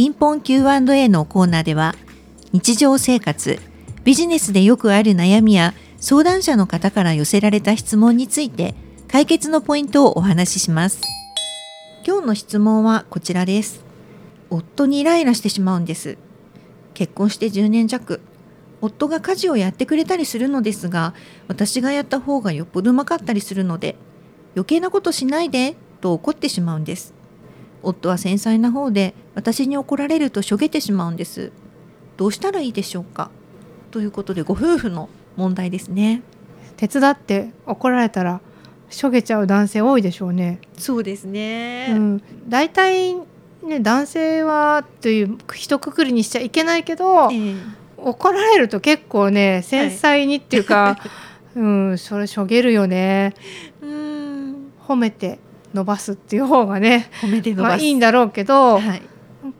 ピンポン Q&A のコーナーでは日常生活ビジネスでよくある悩みや相談者の方から寄せられた質問について解決のポイントをお話しします。今日の質問はこちらです。夫にイライラしてしまうんです。結婚して10年弱。夫が家事をやってくれたりするのですが私がやった方がよっぽどうまかったりするので余計なことしないでと怒ってしまうんです。夫は繊細な方で私に怒られるとしょげてしまうんです。どうしたらいいでしょうか？ということでご夫婦の問題ですね。手伝って怒られたらしょげちゃう男性多いでしょうね。そうですね、うん、だいたいね男性はという一括りにしちゃいけないけど、えー、怒られると結構ね繊細にっていうか、はい、うんそれしょげるよね。うん。褒めて伸ばすっていう方がね褒めて伸ばす、まあ、いいんだろうけど、はい、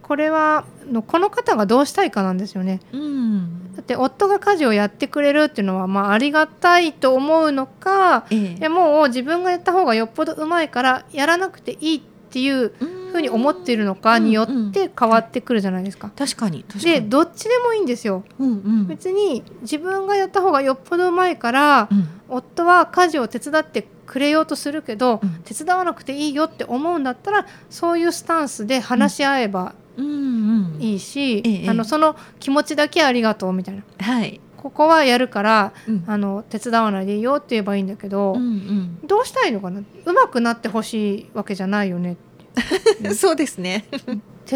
これはこの方がどうしたいかなんですよね。うん、だって夫が家事をやってくれるっていうのはまあありがたいと思うのか、ええ、もう自分がやった方がよっぽどうまいからやらなくていいっていうふうに思っているのかによって変わってくるじゃないですか。うんうん、確かに。でどっちでもいいんですよ。うんうん、別に自分がやった方がよっぽどうまいから、うん、夫は家事を手伝ってくれようとするけど、うん、手伝わなくていいよって思うんだったらそういうスタンスで話し合えばいいし、うんうん、あのその気持ちだけありがとうみたいな。はい。ここはやるから、うん、あの手伝わないでいいよって言えばいいんだけど、うんうん、どうしたいのかな？うまくなってほしいわけじゃないよね そうですね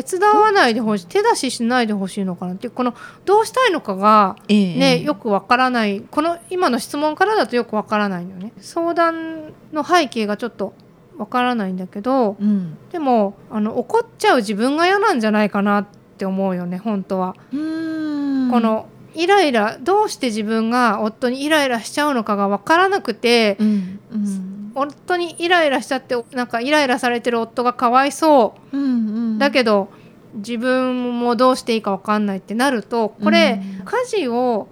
手伝わないでほしい手出ししないでほしいのかなっていうこのどうしたいのかがね、え。ー、よくわからない。この今の質問からだとよくわからないのよね。相談の背景がちょっとわからないんだけど、うん、でもあの怒っちゃう自分が嫌なんじゃないかなって思うよね本当は。このイライラどうして自分が夫にイライラしちゃうのかが分からなくて、うん。うん、夫にイライラしちゃってなんかイライラされてる夫がかわいそう、うんうん、だけど自分もどうしていいか分かんないってなるとこれ、うん、家事を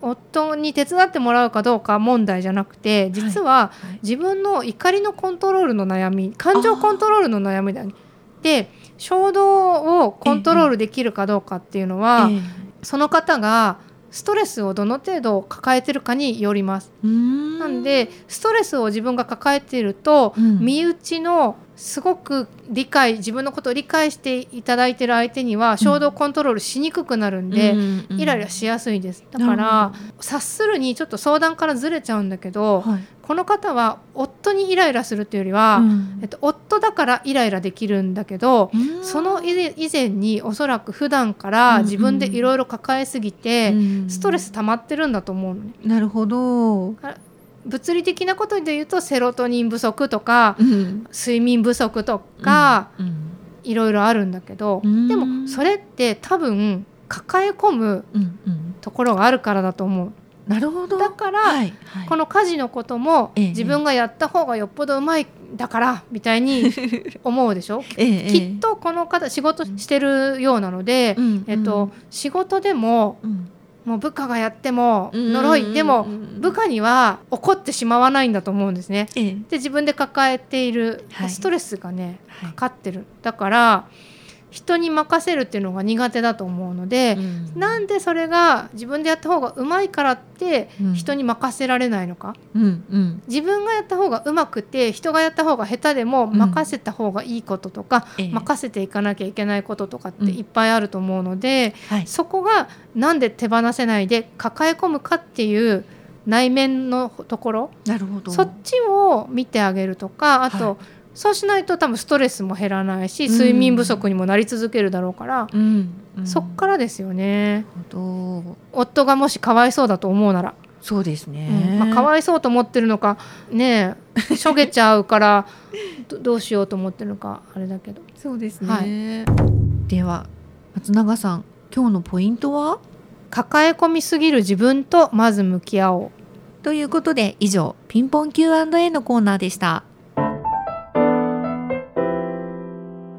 夫に手伝ってもらうかどうか問題じゃなくて実は自分の怒りのコントロールの悩み感情コントロールの悩みだ、ね、で衝動をコントロールできるかどうかっていうのは、ええ。その方がストレスをどの程度抱えてるかによります。なんでストレスを自分が抱えていると、うん、身内のすごく理解自分のことを理解していただいてる相手には衝動コントロールしにくくなるんで、うんイライラしやすいです。だから察するにちょっと相談からずれちゃうんだけど、はい、この方は夫にイライラするっていうよりは、うん、えっと、夫だからイライラできるんだけど、うん、その以前におそらく普段から自分でいろいろ抱えすぎて、ストレス溜まってるんだと思うの。ね。なるほど。物理的なことで言うとセロトニン不足とか、うん、睡眠不足とか、うん、いろいろあるんだけど、うん、でもそれって多分抱え込むところがあるからだと思う。なるほど。だから、はいはい、この家事のことも、自分がやった方がよっぽどうまいだからみたいに 思うでしょ、ええ、きっとこの方仕事してるようなので、えっと、仕事でも、もう部下がやっても呪いでも部下には怒ってしまわないんだと思うんですね。で自分で抱えているストレスがね、かかってる。だから人に任せるっていうのが苦手だと思うので、うん、なんでそれが自分でやった方がうまいからって人に任せられないのか、うんうん、自分がやった方がうまくて人がやった方が下手でも任せた方がいいこととか、うん、任せていかなきゃいけないこととかっていっぱいあると思うので、はい、そこがなんで手放せないで抱え込むかっていう内面のところなるほど。そっちを見てあげるとかあと、はいそうしないと多分ストレスも減らないし睡眠不足にもなり続けるだろうから、うん。うん、そっからですよね。夫がもしかわいそうだと思うなら。そうですね、うん、まあ、かわいそうと思ってるのかね しょげちゃうからどうしようと思ってるのかあれだけど。そうですね、はい、では松永さん今日のポイントは？抱え込みすぎる自分とまず向き合おう。ということで以上ピンポン Q&A のコーナーでした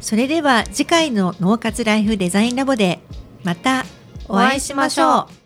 それでは次回の脳活ライフデザインラボでまたお会いしましょう。